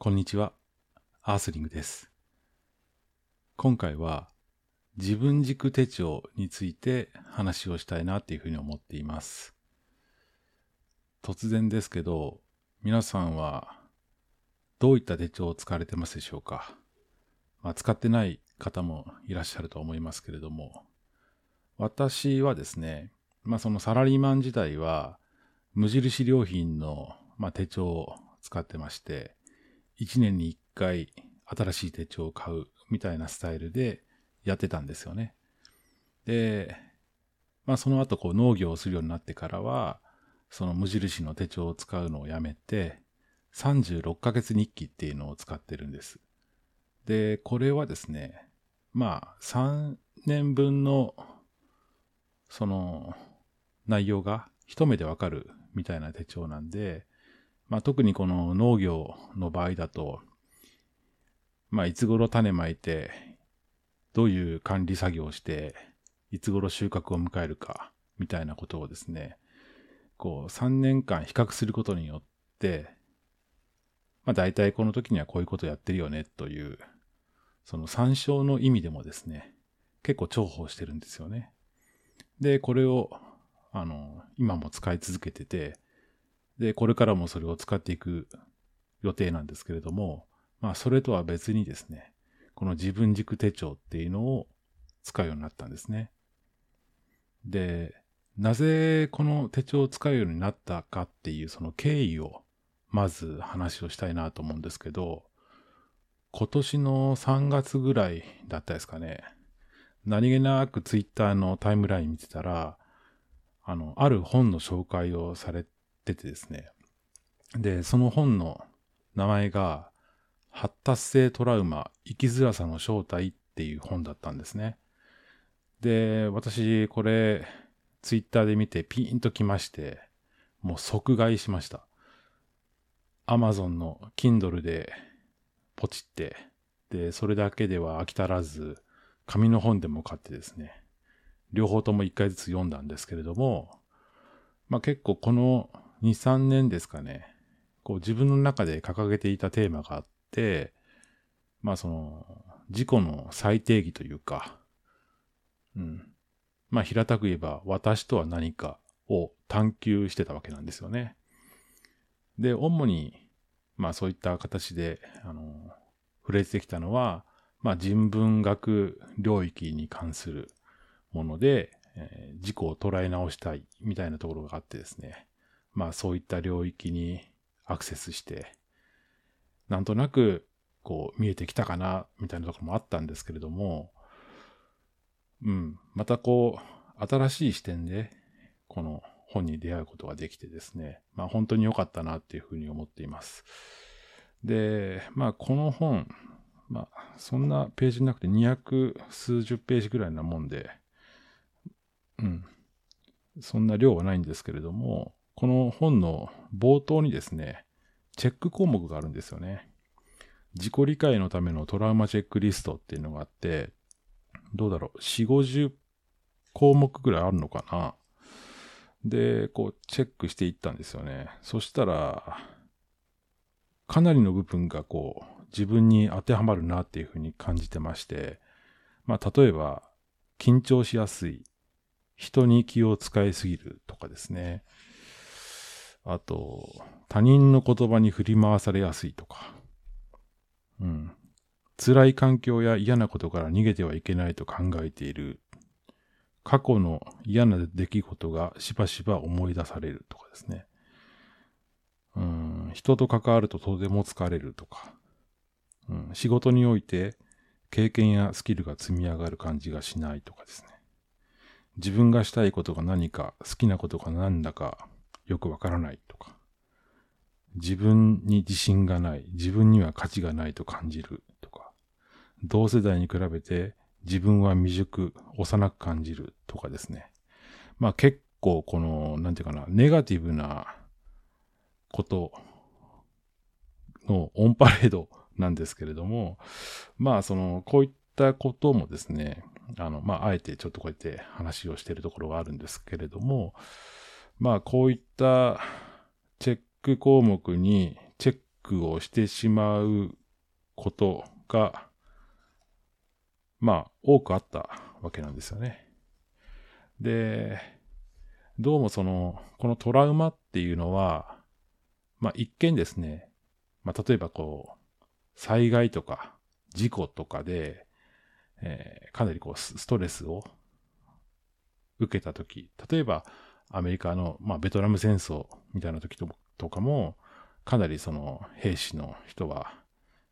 こんにちは。アースリングです。今回は自分軸手帳について話をしたいなっていうふうに思っています。突然ですけど、皆さんはどういった手帳を使われてますでしょうか、まあ、使ってない方もいらっしゃると思いますけれども、私はですね、まあそのサラリーマン時代は無印良品の、まあ、手帳を使ってまして、1年に1回新しい手帳を買うみたいなスタイルでやってたんですよね。で、まあその後こう農業をするようになってからは、その無印の手帳を使うのをやめて、36ヶ月日記っていうのを使ってるんです。で、これはですね、まあ3年分のその内容が一目でわかるみたいな手帳なんで、まあ、特にこの農業の場合だと、まあ、いつ頃種まいて、どういう管理作業をして、いつ頃収穫を迎えるか、みたいなことをですね、こう、3年間比較することによって、まあ、大体この時にはこういうことやってるよね、という、その参照の意味でもですね、結構重宝してるんですよね。で、これを、あの、今も使い続けてて、で、これからもそれを使っていく予定なんですけれども、まあ、それとは別にですね、この自分軸手帳っていうのを使うようになったんですね。で、なぜこの手帳を使うようになったかっていうその経緯をまず話をしたいなと思うんですけど、今年の3月ぐらいだったですかね。何気なくツイッターのタイムライン見てたら、あの、ある本の紹介をされててですね。で、その本の名前が、発達性トラウマ、生きづらさの正体っていう本だったんですね。で、私、これ、ツイッターで見てピーンときまして、もう即買いしました。アマゾンの Kindle でポチって、で、それだけでは飽き足らず、紙の本でも買ってですね、両方とも一回ずつ読んだんですけれども、まあ結構この2、3年ですかね、こう自分の中で掲げていたテーマがあって、まあその、自己の再定義というか、うん。まあ平たく言えば、私とは何かを探求してたわけなんですよね。で、主に、まあそういった形で、あの、触れてきたのは、まあ人文学領域に関するもので、えー自己を捉え直したいみたいなところがあってですね。まあそういった領域にアクセスして、なんとなくこう見えてきたかなみたいなところもあったんですけれども、うん、またこう新しい視点でこの本に出会うことができてですね、まあ本当に良かったなっていうふうに思っています。で、まあこの本、まあそんなページなくて200数十ページぐらいなもんで、うん。そんな量はないんですけれども、この本の冒頭にですね、チェック項目があるんですよね。自己理解のためのトラウマチェックリストっていうのがあって、どうだろう、4、50項目ぐらいあるのかな。で、こう、チェックしていったんですよね。そしたら、かなりの部分がこう、自分に当てはまるなっていうふうに感じてまして、まあ、例えば、緊張しやすい、人に気を使いすぎるとかですね。あと、他人の言葉に振り回されやすいとか。うん。辛い環境や嫌なことから逃げてはいけないと考えている。過去の嫌な出来事がしばしば思い出されるとかですね。うん。人と関わるととても疲れるとか。うん。仕事において経験やスキルが積み上がる感じがしないとかですね。自分がしたいことが何か、好きなことが何だかよくわからないとか。自分に自信がない、自分には価値がないと感じるとか。同世代に比べて自分は未熟、幼く感じるとかですね。まあ結構この、なんていうかな、ネガティブなことのオンパレードなんですけれども、まあその、こういったこともですね、あの、まああえてちょっとこうやって話をしているところがあるんですけれども、まあこういったチェック項目にチェックをしてしまうことが、まあ、多くあったわけなんですよね。で、どうもその、このトラウマっていうのは、まあ一見ですね、まあ例えばこう、災害とか事故とかで、えー、かなりこうストレスを受けたとき、例えばアメリカの、まあ、ベトナム戦争みたいな時とかも、かなりその兵士の人は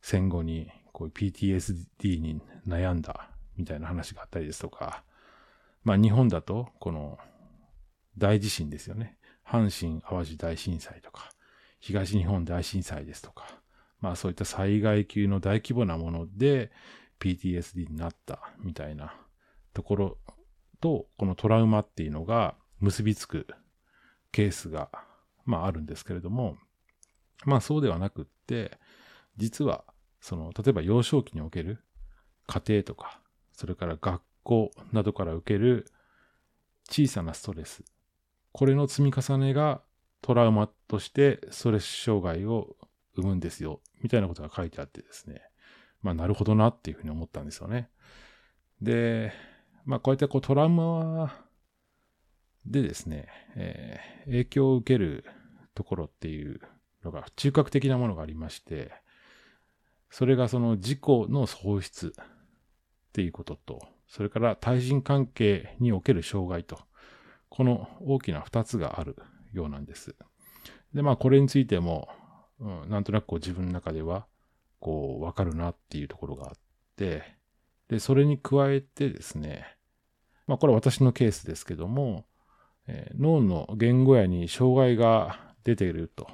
戦後にこういう PTSD に悩んだみたいな話があったりですとか、まあ日本だとこの大地震ですよね。阪神淡路大震災とか、東日本大震災ですとか、まあそういった災害級の大規模なもので PTSD になったみたいなところと、このトラウマっていうのが結びつくケースが、まああるんですけれども、まあそうではなくって、実は、その、例えば幼少期における家庭とか、それから学校などから受ける小さなストレス、これの積み重ねがトラウマとしてストレス障害を生むんですよ、みたいなことが書いてあってですね。まあなるほどなっていうふうに思ったんですよね。で、まあこうやってこうトラウマでですね、えー、影響を受けるところっていうのが中核的なものがありまして、それがその事故の喪失っていうことと、それから対人関係における障害と、この大きな二つがあるようなんです。で、まあこれについても、うん、なんとなくこう自分の中では、こうわかるなっていうところがあって、で、それに加えてですね、まあこれは私のケースですけども、え、脳の言語やに障害が出ていると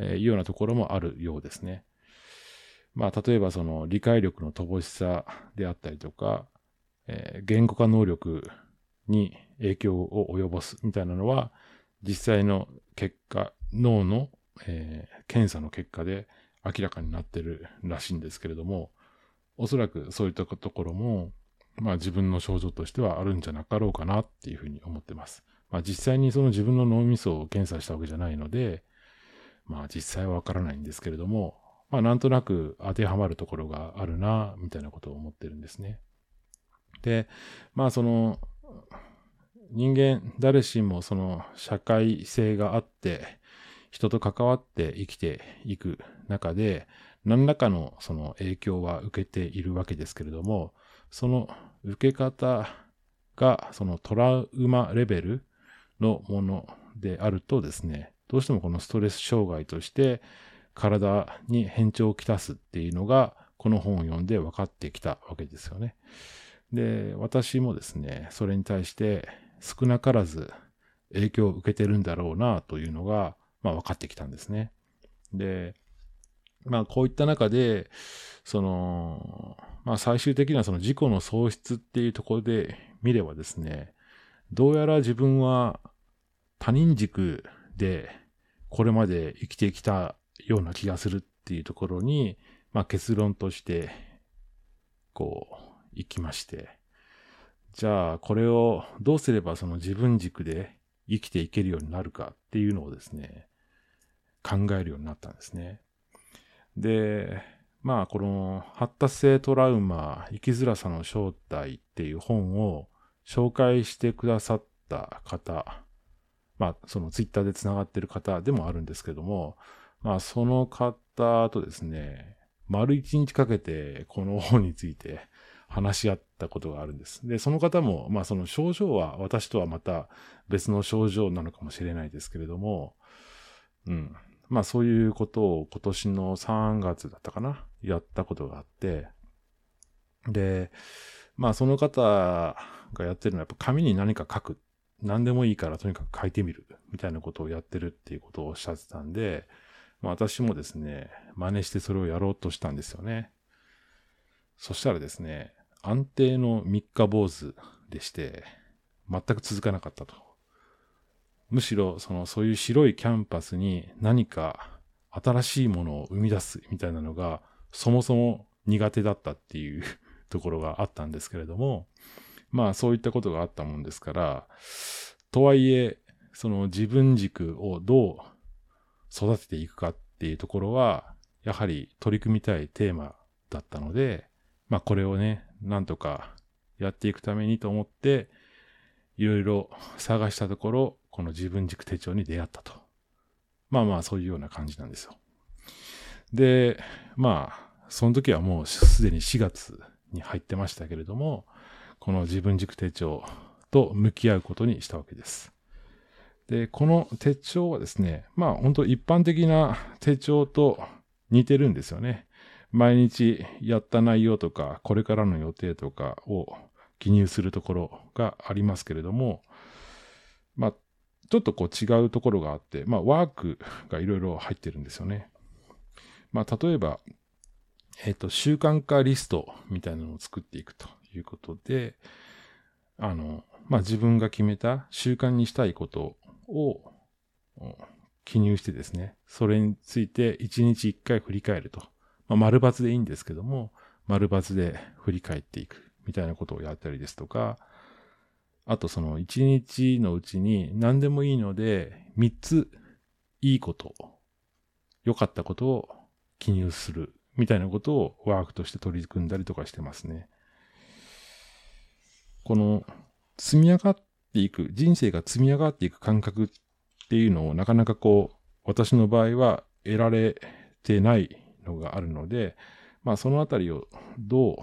いうようなところもあるようですね。まあ、例えばその理解力の乏しさであったりとか、えー、言語化能力に影響を及ぼすみたいなのは、実際の結果、脳の、えー、検査の結果で明らかになってるらしいんですけれども、おそらくそういったところも、まあ自分の症状としてはあるんじゃなかろうかなっていうふうに思ってます。まあ実際にその自分の脳みそを検査したわけじゃないので、まあ実際はわからないんですけれども、まあなんとなく当てはまるところがあるな、みたいなことを思ってるんですね。で、まあその、人間誰しもその社会性があって、人と関わって生きていく中で、何らかのその影響は受けているわけですけれども、その受け方がそのトラウマレベルのものであるとですね、どうしてもこのストレス障害として体に変調をきたすっていうのが、この本を読んで分かってきたわけですよね。で、私もですね、それに対して少なからず影響を受けてるんだろうなというのが、まあ分かってきたんですね。で、まあこういった中で、その、まあ最終的にはその事故の喪失っていうところで見ればですね、どうやら自分は他人軸でこれまで生きてきたような気がするっていうところに、まあ結論として、こう、行きまして。じゃあ、これをどうすればその自分軸で生きていけるようになるかっていうのをですね、考えるようになったんですね。で、まあ、この発達性トラウマ、生きづらさの正体っていう本を紹介してくださった方まあ、そのツイッターで繋がってる方でもあるんですけども、まあ、その方とですね、丸一日かけてこの本について話し合ったことがあるんです。で、その方も、まあその症状は私とはまた別の症状なのかもしれないですけれども、うん。まあそういうことを今年の3月だったかなやったことがあって、で、まあその方がやってるのはやっぱ紙に何か書く何でもいいからとにかく書いてみるみたいなことをやってるっていうことをおっしゃってたんで、まあ、私もですね、真似してそれをやろうとしたんですよね。そしたらですね、安定の三日坊主でして、全く続かなかったと。むしろ、その、そういう白いキャンパスに何か新しいものを生み出すみたいなのが、そもそも苦手だったっていう ところがあったんですけれども、まあそういったことがあったもんですから、とはいえ、その自分軸をどう育てていくかっていうところは、やはり取り組みたいテーマだったので、まあこれをね、なんとかやっていくためにと思って、いろいろ探したところ、この自分軸手帳に出会ったと。まあまあそういうような感じなんですよ。で、まあ、その時はもうすでに4月に入ってましたけれども、この自分軸手帳と向き合うことにしたわけです。で、この手帳はですね、まあ本当一般的な手帳と似てるんですよね。毎日やった内容とか、これからの予定とかを記入するところがありますけれども、まあ、ちょっとこう違うところがあって、まあ、ワークがいろいろ入ってるんですよね。まあ、例えば、えっ、ー、と、習慣化リストみたいなのを作っていくということで、あの、まあ、自分が決めた習慣にしたいことを記入してですね、それについて1日1回振り返ると。まあ、丸抜でいいんですけども、丸抜で振り返っていくみたいなことをやったりですとか、あとその1日のうちに何でもいいので3ついいこと、良かったことを記入するみたいなことをワークとして取り組んだりとかしてますね。この積み上がっていく、人生が積み上がっていく感覚っていうのをなかなかこう、私の場合は得られてないのがあるので、まあそのあたりをどう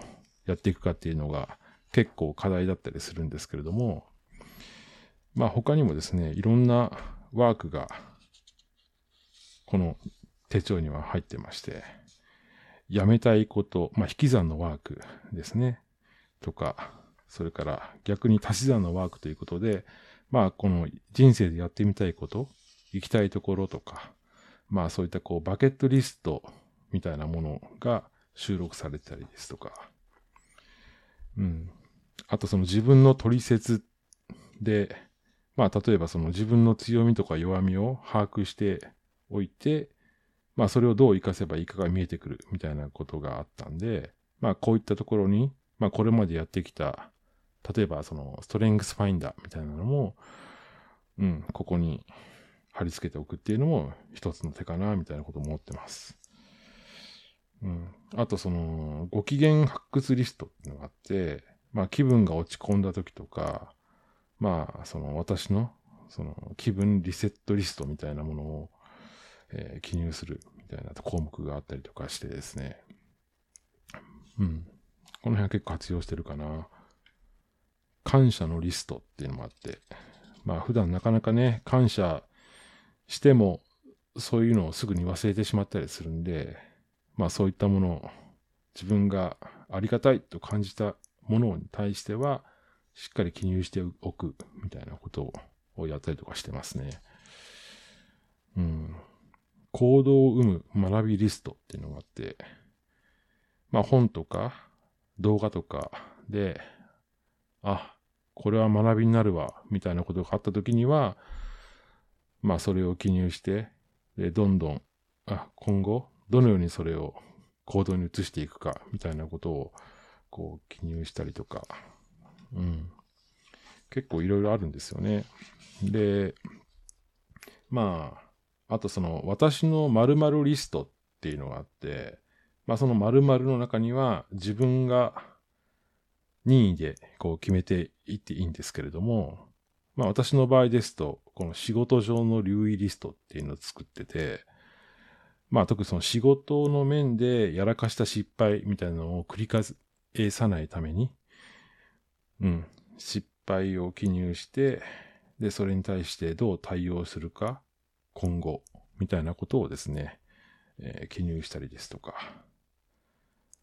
やっていくかっていうのが結構課題だったりするんですけれども、まあ他にもですね、いろんなワークがこの手帳には入ってまして、やめたいこと、まあ引き算のワークですね、とか、それから逆に足し算のワークということで、まあこの人生でやってみたいこと、行きたいところとか、まあそういったこうバケットリストみたいなものが収録されてたりですとか、うん。あとその自分の取説で、まあ例えばその自分の強みとか弱みを把握しておいて、まあそれをどう活かせばいいかが見えてくるみたいなことがあったんで、まあこういったところに、まあこれまでやってきた、例えばそのストレングスファインダーみたいなのも、うん、ここに貼り付けておくっていうのも一つの手かなみたいなことを思ってます。うん。あとその、ご機嫌発掘リストっていうのがあって、まあ気分が落ち込んだ時とか、まあその私のその気分リセットリストみたいなものを、えー、記入するみたいな項目があったりとかしてですね。うん。この辺は結構活用してるかな。感謝のリストっていうのもあって、まあ普段なかなかね、感謝してもそういうのをすぐに忘れてしまったりするんで、まあそういったものを自分がありがたいと感じたものに対しては、しっかり記入しておくみたいなことをやったりとかしてますね。うん。行動を生む学びリストっていうのがあって、まあ本とか動画とかで、あ、これは学びになるわ、みたいなことがあった時には、まあそれを記入して、で、どんどん、あ、今後、どのようにそれを行動に移していくか、みたいなことを、こう、記入したりとか、うん。結構いろいろあるんですよね。で、まあ、あとその、私の〇〇リストっていうのがあって、まあその〇〇の中には自分が任意でこう決めていっていいんですけれども、まあ私の場合ですと、この仕事上の留意リストっていうのを作ってて、まあ特にその仕事の面でやらかした失敗みたいなのを繰り返さないために、うん、失敗を記入して、で、それに対してどう対応するか、今後、みたいなことをですね、えー、記入したりですとか、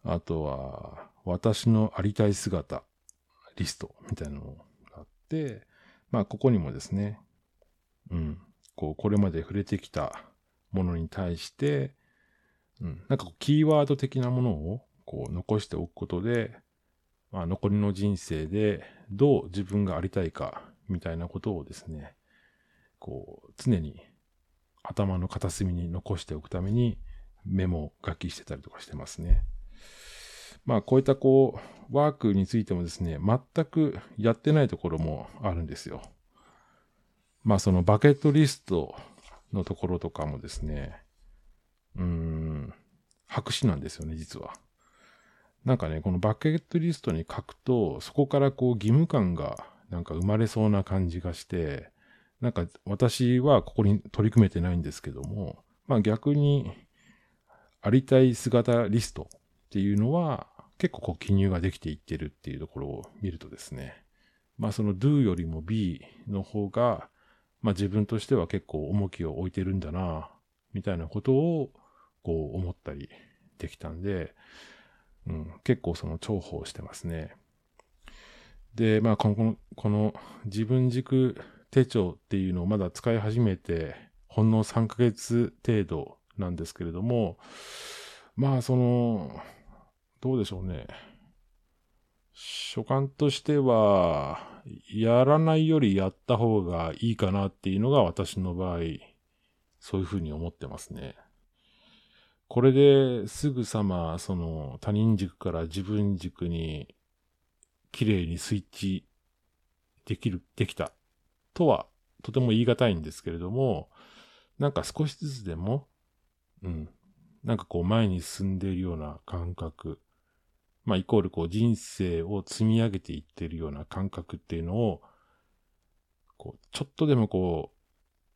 あとは、私のありたい姿、リストみたいなのがあって、まあ、ここにもですね、うん、こう、これまで触れてきたものに対して、うん、なんかキーワード的なものをこう残しておくことで、まあ、残りの人生でどう自分がありたいかみたいなことをですね、こう常に頭の片隅に残しておくためにメモ書きしてたりとかしてますね。まあこういったこうワークについてもですね、全くやってないところもあるんですよ。まあそのバケットリストのところとかもですね、うーん、白紙なんですよね、実は。なんかね、このバケットリストに書くと、そこからこう義務感がなんか生まれそうな感じがして、なんか私はここに取り組めてないんですけども、まあ逆にありたい姿リストっていうのは結構こう記入ができていってるっていうところを見るとですね、まあその do よりも b の方が、まあ自分としては結構重きを置いてるんだな、みたいなことをこう思ったりできたんで、うん、結構その重宝してますね。で、まあこの、この自分軸手帳っていうのをまだ使い始めて、ほんの3ヶ月程度なんですけれども、まあその、どうでしょうね。所感としては、やらないよりやった方がいいかなっていうのが私の場合、そういうふうに思ってますね。これですぐさま、その他人軸から自分軸に綺麗にスイッチできる、できたとはとても言い難いんですけれども、なんか少しずつでも、うん、なんかこう前に進んでいるような感覚、まあイコールこう人生を積み上げていってるような感覚っていうのを、こう、ちょっとでもこ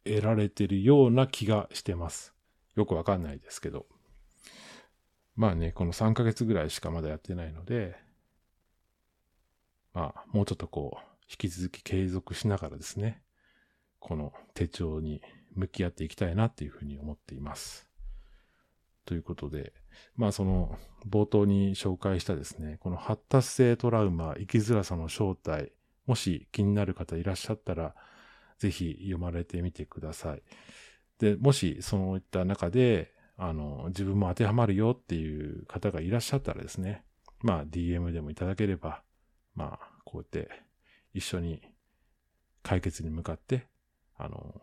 う、得られてるような気がしてます。よくわかんないですけど。まあね、この3ヶ月ぐらいしかまだやってないので、まあ、もうちょっとこう、引き続き継続しながらですね、この手帳に向き合っていきたいなっていうふうに思っています。ということで、まあその冒頭に紹介したですね、この発達性トラウマ、生きづらさの正体、もし気になる方いらっしゃったら、ぜひ読まれてみてください。で、もしそういった中で、あの、自分も当てはまるよっていう方がいらっしゃったらですね、まあ DM でもいただければ、まあこうやって一緒に解決に向かって、あの、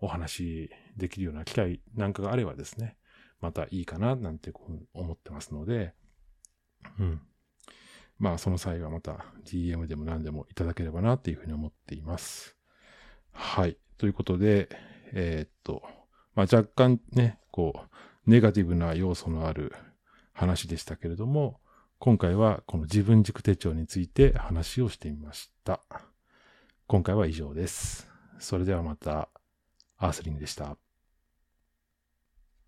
お話できるような機会なんかがあればですね、またいいかななんて思ってますので、うん。まあその際はまた DM でも何でもいただければなっていうふうに思っています。はい。ということで、えー、っと、まあ若干ね、こう、ネガティブな要素のある話でしたけれども、今回はこの自分軸手帳について話をしてみました。今回は以上です。それではまた、アースリングでした。